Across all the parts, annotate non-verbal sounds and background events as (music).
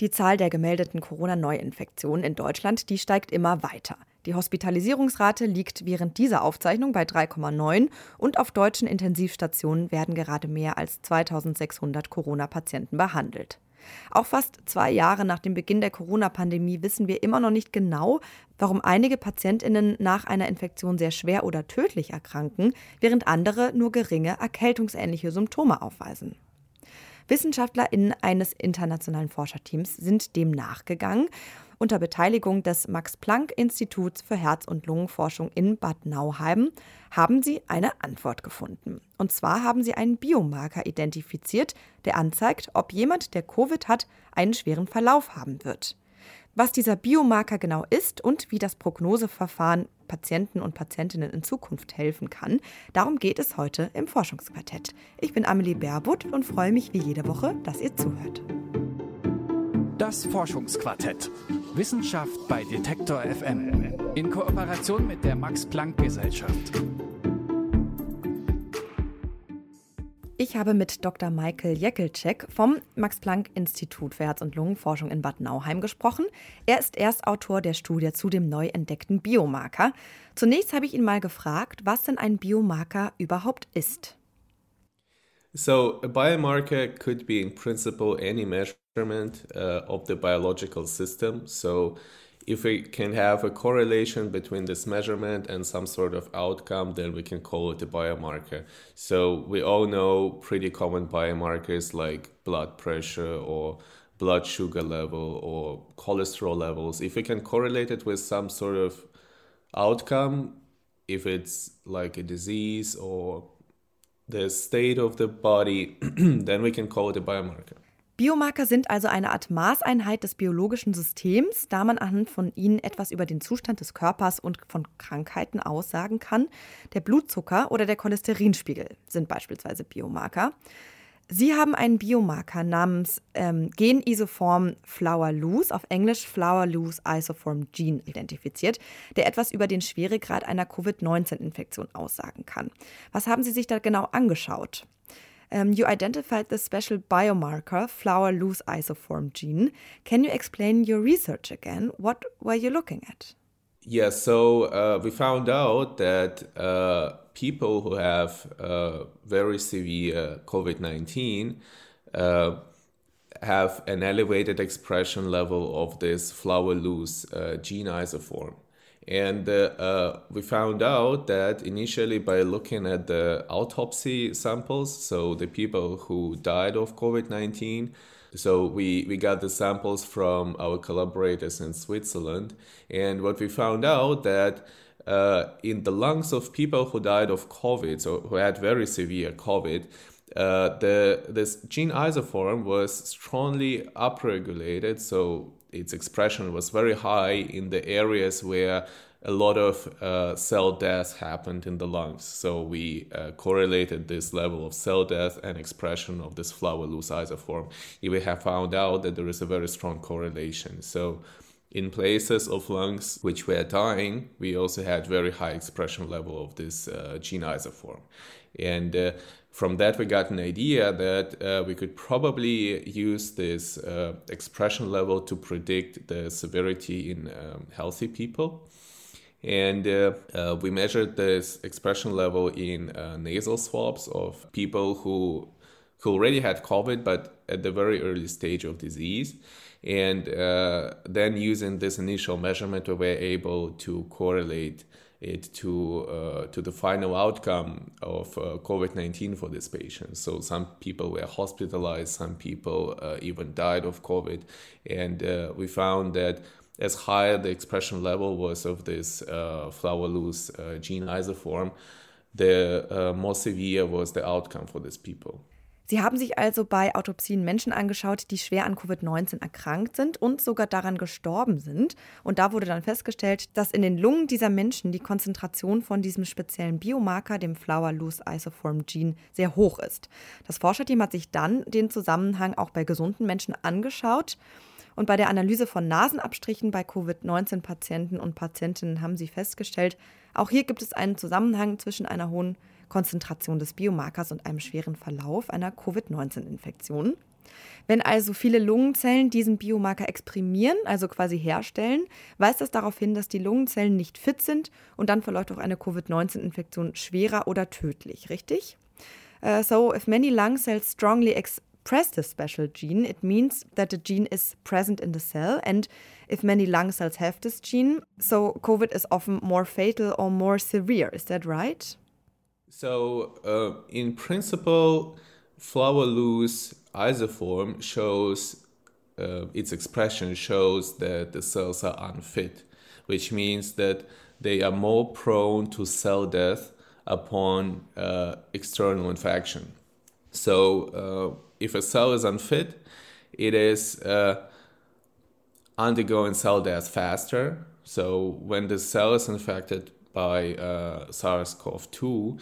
Die Zahl der gemeldeten Corona-Neuinfektionen in Deutschland, die steigt immer weiter. Die Hospitalisierungsrate liegt während dieser Aufzeichnung bei 3,9 und auf deutschen Intensivstationen werden gerade mehr als 2600 Corona-Patienten behandelt. Auch fast zwei Jahre nach dem Beginn der Corona-Pandemie wissen wir immer noch nicht genau, warum einige Patientinnen nach einer Infektion sehr schwer oder tödlich erkranken, während andere nur geringe erkältungsähnliche Symptome aufweisen. WissenschaftlerInnen eines internationalen Forscherteams sind dem nachgegangen. Unter Beteiligung des Max-Planck-Instituts für Herz- und Lungenforschung in Bad Nauheim haben sie eine Antwort gefunden. Und zwar haben sie einen Biomarker identifiziert, der anzeigt, ob jemand, der Covid hat, einen schweren Verlauf haben wird. Was dieser Biomarker genau ist und wie das Prognoseverfahren Patienten und Patientinnen in Zukunft helfen kann, darum geht es heute im Forschungsquartett. Ich bin Amelie Baerbutt und freue mich wie jede Woche, dass ihr zuhört. Das Forschungsquartett. Wissenschaft bei Detektor FM. In Kooperation mit der Max Ich habe mit Dr. Michael Jekelczek vom Max-Planck-Institut für Herz- und Lungenforschung in Bad Nauheim gesprochen. Er ist Erstautor der Studie zu dem neu entdeckten Biomarker. Zunächst habe ich ihn mal gefragt, was denn ein Biomarker überhaupt ist. So, a biomarker could be in principle any measurement uh, of the biological system. So, if we can have a correlation between this measurement and some sort of outcome, then we can call it a biomarker. So we all know pretty common biomarkers like blood pressure or blood sugar level or cholesterol levels. If we can correlate it with some sort of outcome, if it's like a disease or the state of the body, (clears throat) then we can call it a biomarker. Biomarker sind also eine Art Maßeinheit des biologischen Systems, da man anhand von ihnen etwas über den Zustand des Körpers und von Krankheiten aussagen kann. Der Blutzucker oder der Cholesterinspiegel sind beispielsweise Biomarker. Sie haben einen Biomarker namens ähm, Genisoform Flower Loose, auf Englisch Flower Loose Isoform Gene, identifiziert, der etwas über den Schweregrad einer Covid-19-Infektion aussagen kann. Was haben Sie sich da genau angeschaut? Um, you identified the special biomarker, flower lose isoform gene. Can you explain your research again? What were you looking at? Yeah, so uh, we found out that uh, people who have uh, very severe COVID 19 uh, have an elevated expression level of this flower lose uh, gene isoform. And uh, uh, we found out that initially by looking at the autopsy samples, so the people who died of COVID 19, so we, we got the samples from our collaborators in Switzerland. And what we found out that uh, in the lungs of people who died of COVID, so who had very severe COVID, uh, the this gene isoform was strongly upregulated. So its expression was very high in the areas where a lot of uh, cell death happened in the lungs. So we uh, correlated this level of cell death and expression of this flower lose isoform. We have found out that there is a very strong correlation. So in places of lungs which were dying, we also had very high expression level of this uh, gene isoform. And uh, from that, we got an idea that uh, we could probably use this uh, expression level to predict the severity in um, healthy people. And uh, uh, we measured this expression level in uh, nasal swabs of people who, who already had COVID, but at the very early stage of disease. And uh, then using this initial measurement, we were able to correlate it to uh, to the final outcome of uh, COVID nineteen for this patient. So some people were hospitalized, some people uh, even died of COVID, and uh, we found that as high the expression level was of this uh, flower lose uh, gene isoform, the more severe was the outcome for these people. Sie haben sich also bei Autopsien Menschen angeschaut, die schwer an Covid-19 erkrankt sind und sogar daran gestorben sind. Und da wurde dann festgestellt, dass in den Lungen dieser Menschen die Konzentration von diesem speziellen Biomarker, dem Flower Loose Isoform Gene, sehr hoch ist. Das Forscherteam hat sich dann den Zusammenhang auch bei gesunden Menschen angeschaut. Und bei der Analyse von Nasenabstrichen bei Covid-19-Patienten und Patientinnen haben sie festgestellt, auch hier gibt es einen Zusammenhang zwischen einer hohen Konzentration des Biomarkers und einem schweren Verlauf einer Covid-19-Infektion. Wenn also viele Lungenzellen diesen Biomarker exprimieren, also quasi herstellen, weist das darauf hin, dass die Lungenzellen nicht fit sind und dann verläuft auch eine Covid-19-Infektion schwerer oder tödlich, richtig? Uh, so, if many lung cells strongly express this special gene, it means that the gene is present in the cell. And if many lung cells have this gene, so COVID is often more fatal or more severe. Is that right? So, uh, in principle, flower lose isoform shows uh, its expression shows that the cells are unfit, which means that they are more prone to cell death upon uh, external infection. So, uh, if a cell is unfit, it is uh, undergoing cell death faster. So, when the cell is infected by uh, SARS CoV 2,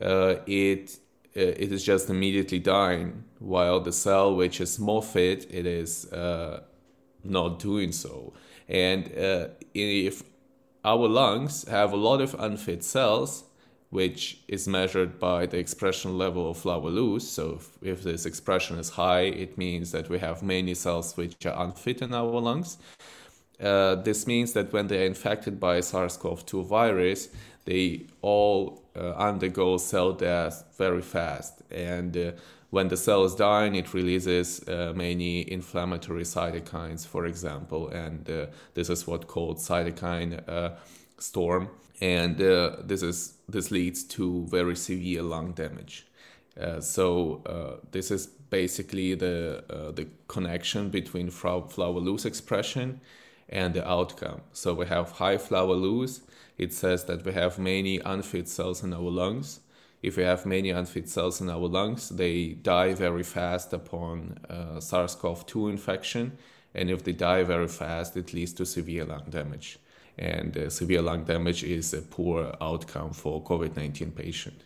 uh, it uh, it is just immediately dying, while the cell which is more fit, it is uh, not doing so. And uh, if our lungs have a lot of unfit cells, which is measured by the expression level of lose. So if, if, this expression is high, it means that we have many cells which are unfit in our lungs. Uh, this means that when they are infected by SARS-CoV-2 virus, they all uh, undergo cell death very fast. And uh, when the cell is dying, it releases uh, many inflammatory cytokines, for example, and uh, this is what called cytokine uh, storm. And uh, this is this leads to very severe lung damage. so this is basically the the connection between flower lose expression and the outcome. So we have high flower lose it says that we have many unfit cells in our lungs. If we have many unfit cells in our lungs, they die very fast upon uh, SARS CoV 2 infection. And if they die very fast, it leads to severe lung damage. And uh, severe lung damage is a poor outcome for COVID-19 patient.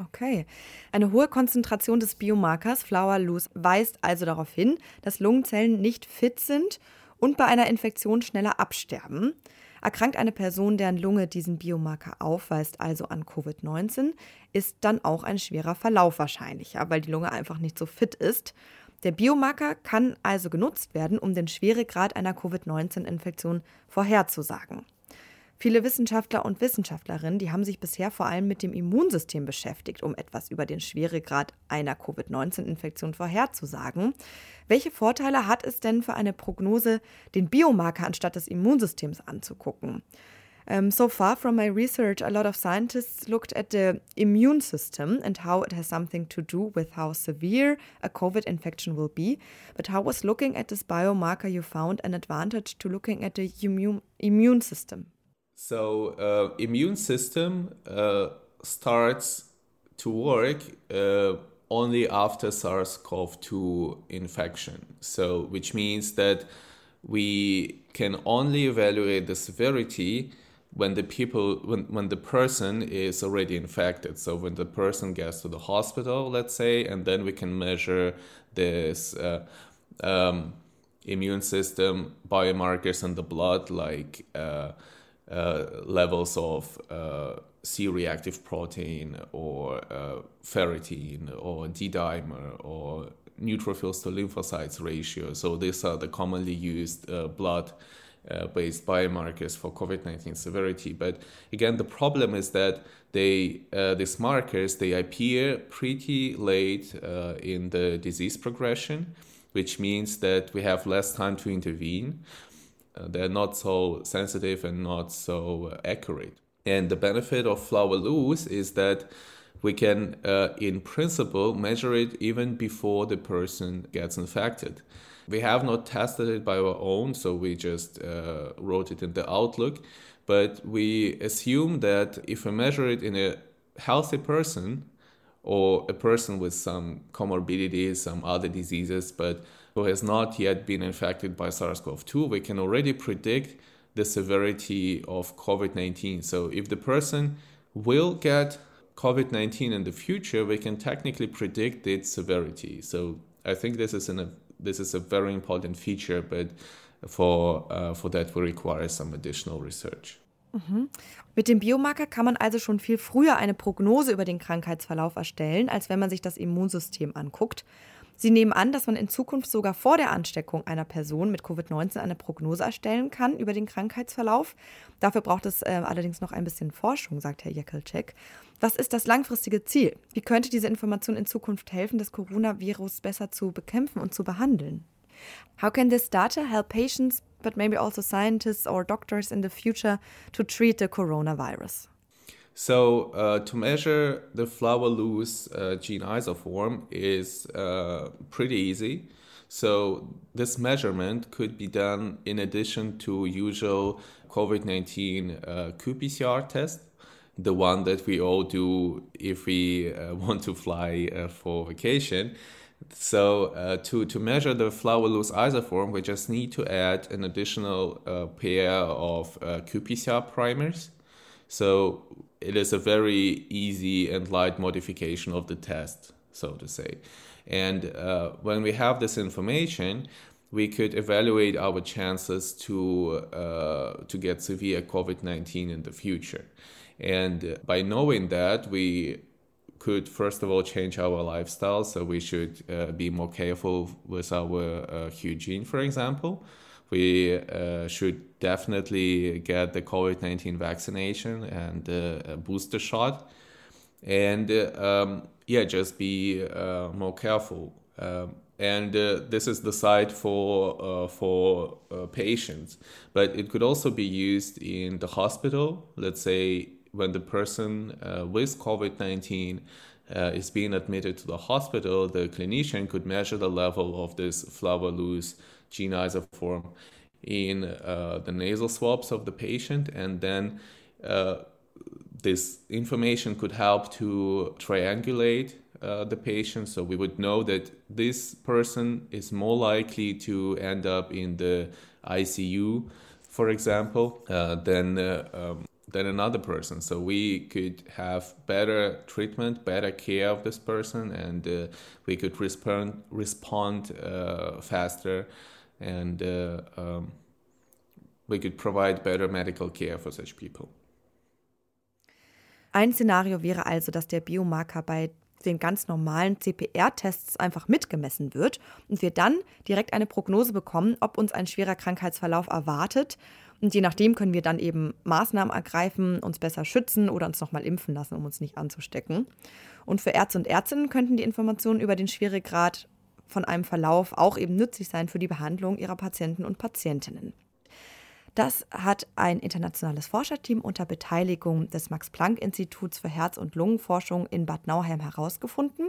Okay. Eine hohe Konzentration des Biomarkers Flower Lose weist also darauf hin, dass Lungenzellen nicht fit sind und bei einer Infektion schneller absterben. Erkrankt eine Person, deren Lunge diesen Biomarker aufweist, also an Covid-19, ist dann auch ein schwerer Verlauf wahrscheinlicher, weil die Lunge einfach nicht so fit ist. Der Biomarker kann also genutzt werden, um den Schweregrad einer Covid-19-Infektion vorherzusagen. Viele Wissenschaftler und Wissenschaftlerinnen, die haben sich bisher vor allem mit dem Immunsystem beschäftigt, um etwas über den Schweregrad einer Covid-19-Infektion vorherzusagen. Welche Vorteile hat es denn für eine Prognose, den Biomarker anstatt des Immunsystems anzugucken? Um, so far from my research, a lot of scientists looked at the immune system and how it has something to do with how severe a COVID infection will be. But how was looking at this biomarker you found an advantage to looking at the immune, immune system? So uh, immune system uh, starts to work uh, only after SARS-CoV-2 infection. So which means that we can only evaluate the severity when the people when, when the person is already infected so when the person gets to the hospital let's say and then we can measure this uh, um, immune system biomarkers in the blood like uh, levels of uh, C-reactive protein or uh, ferritin or D-dimer or neutrophils to lymphocytes ratio. So these are the commonly used uh, blood uh, based biomarkers for COVID-19 severity. But again, the problem is that they uh, these markers they appear pretty late in the disease progression, which means that we have less time to intervene. Uh, they're not so sensitive and not so accurate. And the benefit of flower lose is that we can, uh, in principle, measure it even before the person gets infected. We have not tested it by our own, so we just uh, wrote it in the Outlook. But we assume that if we measure it in a healthy person or a person with some comorbidities, some other diseases, but who has not yet been infected by SARS CoV 2, we can already predict the severity of COVID 19. So, if the person will get COVID 19 in the future, we can technically predict its severity. So, I think this is, an, this is a very important feature, but for, uh, for that, we require some additional research. Mhm. Mit dem Biomarker kann man also schon viel früher eine Prognose über den Krankheitsverlauf erstellen, als wenn man sich das Immunsystem anguckt. Sie nehmen an, dass man in Zukunft sogar vor der Ansteckung einer Person mit Covid-19 eine Prognose erstellen kann über den Krankheitsverlauf. Dafür braucht es äh, allerdings noch ein bisschen Forschung, sagt Herr Jekelczek. Was ist das langfristige Ziel? Wie könnte diese Information in Zukunft helfen, das Coronavirus besser zu bekämpfen und zu behandeln? How can this data help patients, but maybe also scientists or doctors in the future to treat the coronavirus? So uh, to measure the flower lose uh, gene isoform is uh, pretty easy. So this measurement could be done in addition to usual COVID-19 uh, qPCR test, the one that we all do if we uh, (laughs) want to fly uh, for vacation. So uh, to, to measure the flower lose isoform, we just need to add an additional uh, pair of uh, qPCR primers. So it is a very easy and light modification of the test, so to say. And uh, when we have this information, we could evaluate our chances to uh, to get severe COVID nineteen in the future. And by knowing that, we could first of all change our lifestyle. So we should uh, be more careful with our uh, hygiene, for example we uh, should definitely get the COVID 19 vaccination and uh, a booster shot. And uh, um, yeah, just be uh, more careful. Um, and this is the side for, for patients. But it could also be used in the hospital. Let's say when the person with COVID 19 uh, is being admitted to the hospital, the clinician could measure the level of this flower lose gene isoform in uh, the nasal swabs of the patient, and then uh, this information could help to triangulate uh, the patient. So we would know that this person is more likely to end up in the ICU, for example, uh, than uh, um, than another person. So we could have better treatment, better care of this person, and uh, we could respond respond uh, faster, and uh, um, we could provide better medical care for such people. Ein Szenario wäre also, dass der Biomarker bei den ganz normalen CPR-Tests einfach mitgemessen wird und wir dann direkt eine Prognose bekommen, ob uns ein schwerer Krankheitsverlauf erwartet und je nachdem können wir dann eben Maßnahmen ergreifen, uns besser schützen oder uns nochmal impfen lassen, um uns nicht anzustecken. Und für Ärzte und Ärztinnen könnten die Informationen über den Schweregrad von einem Verlauf auch eben nützlich sein für die Behandlung ihrer Patienten und Patientinnen. Das hat ein internationales Forscherteam unter Beteiligung des Max-Planck-Instituts für Herz- und Lungenforschung in Bad Nauheim herausgefunden.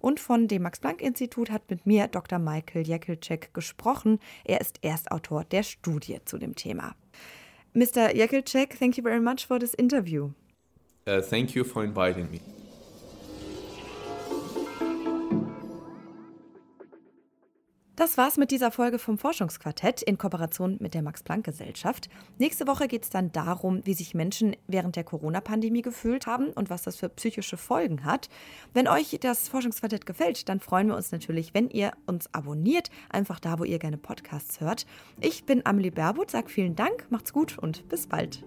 Und von dem Max-Planck-Institut hat mit mir Dr. Michael Jekelczek gesprochen. Er ist Erstautor der Studie zu dem Thema. Mr. Jekelczek, thank you very much for this interview. Uh, thank you for inviting me. Das war's mit dieser Folge vom Forschungsquartett in Kooperation mit der Max-Planck-Gesellschaft. Nächste Woche geht es dann darum, wie sich Menschen während der Corona-Pandemie gefühlt haben und was das für psychische Folgen hat. Wenn euch das Forschungsquartett gefällt, dann freuen wir uns natürlich, wenn ihr uns abonniert, einfach da, wo ihr gerne Podcasts hört. Ich bin Amelie Berbot, sage vielen Dank, macht's gut und bis bald.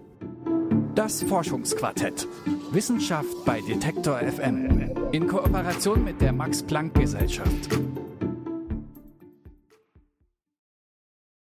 Das Forschungsquartett. Wissenschaft bei Detektor FM. In Kooperation mit der Max-Planck-Gesellschaft.